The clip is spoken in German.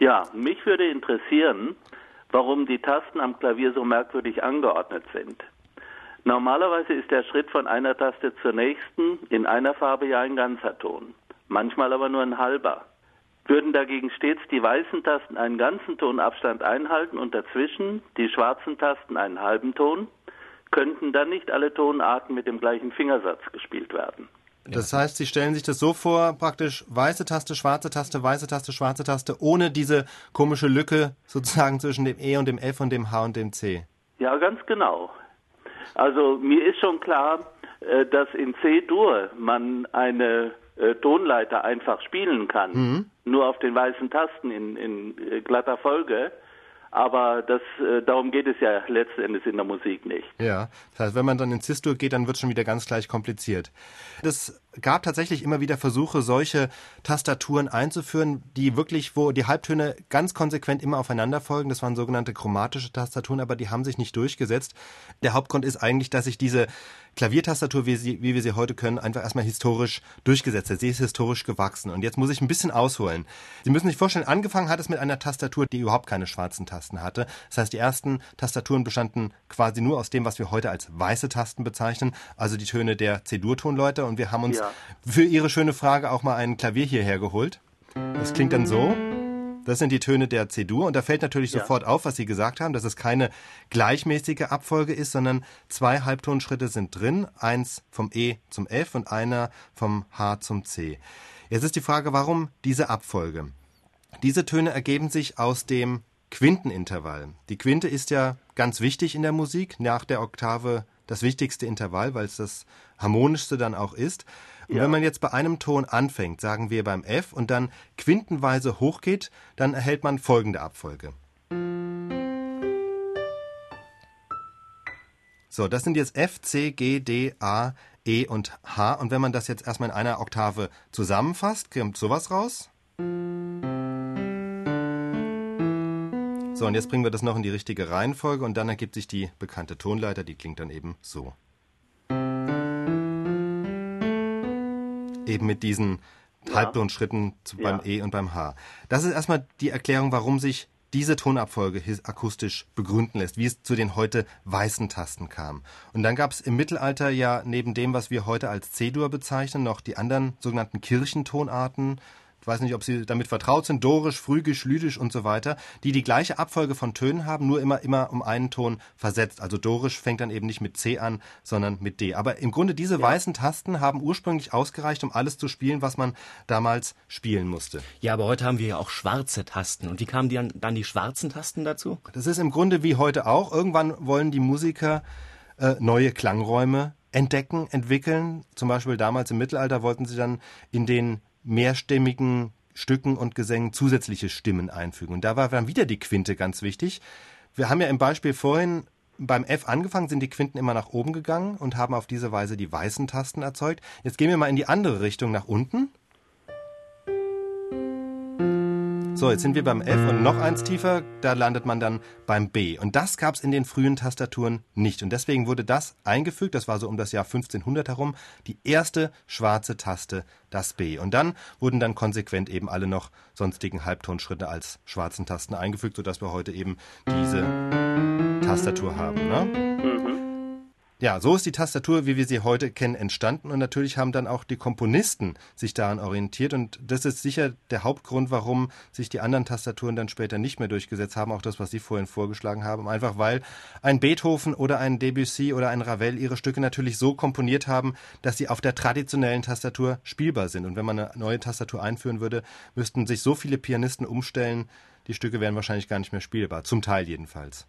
Ja, mich würde interessieren, warum die Tasten am Klavier so merkwürdig angeordnet sind. Normalerweise ist der Schritt von einer Taste zur nächsten in einer Farbe ja ein ganzer Ton, manchmal aber nur ein halber. Würden dagegen stets die weißen Tasten einen ganzen Tonabstand einhalten und dazwischen die schwarzen Tasten einen halben Ton, könnten dann nicht alle Tonarten mit dem gleichen Fingersatz gespielt werden. Das heißt, Sie stellen sich das so vor, praktisch weiße Taste, schwarze Taste, weiße Taste, schwarze Taste, ohne diese komische Lücke sozusagen zwischen dem E und dem F und dem H und dem C. Ja, ganz genau. Also mir ist schon klar, äh, dass in C-Dur man eine äh, Tonleiter einfach spielen kann, mhm. nur auf den weißen Tasten in, in äh, glatter Folge. Aber das, äh, darum geht es ja letzten Endes in der Musik nicht. Ja, das heißt, wenn man dann in Cis-Dur geht, dann wird es schon wieder ganz gleich kompliziert. Es gab tatsächlich immer wieder Versuche, solche Tastaturen einzuführen, die wirklich, wo die Halbtöne ganz konsequent immer aufeinander folgen. Das waren sogenannte chromatische Tastaturen, aber die haben sich nicht durchgesetzt. Der Hauptgrund ist eigentlich, dass sich diese Klaviertastatur, wie, sie, wie wir sie heute können, einfach erstmal historisch durchgesetzt hat. Sie ist historisch gewachsen. Und jetzt muss ich ein bisschen ausholen. Sie müssen sich vorstellen, angefangen hat es mit einer Tastatur, die überhaupt keine schwarzen Tasten hatte. Das heißt, die ersten Tastaturen bestanden quasi nur aus dem, was wir heute als weiße Tasten bezeichnen, also die Töne der C-Dur-Tonleute. Und wir haben uns ja. für Ihre schöne Frage auch mal ein Klavier hierher geholt. Das klingt dann so. Das sind die Töne der C-Dur und da fällt natürlich ja. sofort auf, was Sie gesagt haben, dass es keine gleichmäßige Abfolge ist, sondern zwei Halbtonschritte sind drin, eins vom E zum F und einer vom H zum C. Jetzt ist die Frage, warum diese Abfolge? Diese Töne ergeben sich aus dem Quintenintervall. Die Quinte ist ja ganz wichtig in der Musik, nach der Oktave das wichtigste Intervall, weil es das harmonischste dann auch ist. Und ja. wenn man jetzt bei einem Ton anfängt, sagen wir beim F, und dann quintenweise hochgeht, dann erhält man folgende Abfolge. So, das sind jetzt F, C, G, D, A, E und H. Und wenn man das jetzt erstmal in einer Oktave zusammenfasst, kommt sowas raus. So, und jetzt bringen wir das noch in die richtige Reihenfolge und dann ergibt sich die bekannte Tonleiter, die klingt dann eben so. eben mit diesen ja. Halbtonschritten beim ja. E und beim H. Das ist erstmal die Erklärung, warum sich diese Tonabfolge akustisch begründen lässt, wie es zu den heute weißen Tasten kam. Und dann gab es im Mittelalter ja neben dem, was wir heute als C-Dur bezeichnen, noch die anderen sogenannten Kirchentonarten, ich weiß nicht, ob Sie damit vertraut sind, Dorisch, Phrygisch, Lydisch und so weiter, die die gleiche Abfolge von Tönen haben, nur immer, immer um einen Ton versetzt. Also Dorisch fängt dann eben nicht mit C an, sondern mit D. Aber im Grunde diese ja. weißen Tasten haben ursprünglich ausgereicht, um alles zu spielen, was man damals spielen musste. Ja, aber heute haben wir ja auch schwarze Tasten. Und wie kamen die dann, dann die schwarzen Tasten dazu? Das ist im Grunde wie heute auch. Irgendwann wollen die Musiker äh, neue Klangräume entdecken, entwickeln. Zum Beispiel damals im Mittelalter wollten sie dann in den mehrstimmigen Stücken und Gesängen zusätzliche Stimmen einfügen. Und da war dann wieder die Quinte ganz wichtig. Wir haben ja im Beispiel vorhin beim F angefangen, sind die Quinten immer nach oben gegangen und haben auf diese Weise die weißen Tasten erzeugt. Jetzt gehen wir mal in die andere Richtung nach unten. So, jetzt sind wir beim F und noch eins tiefer, da landet man dann beim B. Und das gab es in den frühen Tastaturen nicht. Und deswegen wurde das eingefügt, das war so um das Jahr 1500 herum, die erste schwarze Taste, das B. Und dann wurden dann konsequent eben alle noch sonstigen Halbtonschritte als schwarzen Tasten eingefügt, sodass wir heute eben diese Tastatur haben. Ne? Mhm. Ja, so ist die Tastatur, wie wir sie heute kennen, entstanden. Und natürlich haben dann auch die Komponisten sich daran orientiert. Und das ist sicher der Hauptgrund, warum sich die anderen Tastaturen dann später nicht mehr durchgesetzt haben, auch das, was Sie vorhin vorgeschlagen haben, einfach weil ein Beethoven oder ein Debussy oder ein Ravel ihre Stücke natürlich so komponiert haben, dass sie auf der traditionellen Tastatur spielbar sind. Und wenn man eine neue Tastatur einführen würde, müssten sich so viele Pianisten umstellen, die Stücke wären wahrscheinlich gar nicht mehr spielbar, zum Teil jedenfalls.